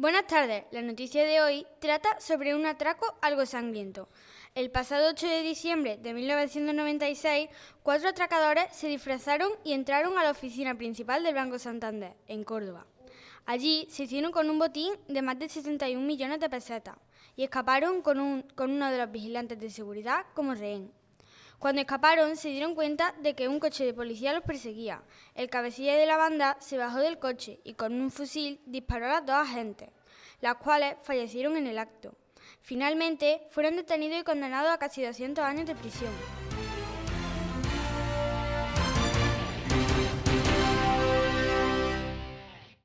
Buenas tardes. La noticia de hoy trata sobre un atraco algo sangriento. El pasado 8 de diciembre de 1996, cuatro atracadores se disfrazaron y entraron a la oficina principal del Banco Santander, en Córdoba. Allí se hicieron con un botín de más de 61 millones de pesetas y escaparon con, un, con uno de los vigilantes de seguridad como rehén. Cuando escaparon se dieron cuenta de que un coche de policía los perseguía. El cabecilla de la banda se bajó del coche y con un fusil disparó a las dos agentes, las cuales fallecieron en el acto. Finalmente fueron detenidos y condenados a casi 200 años de prisión.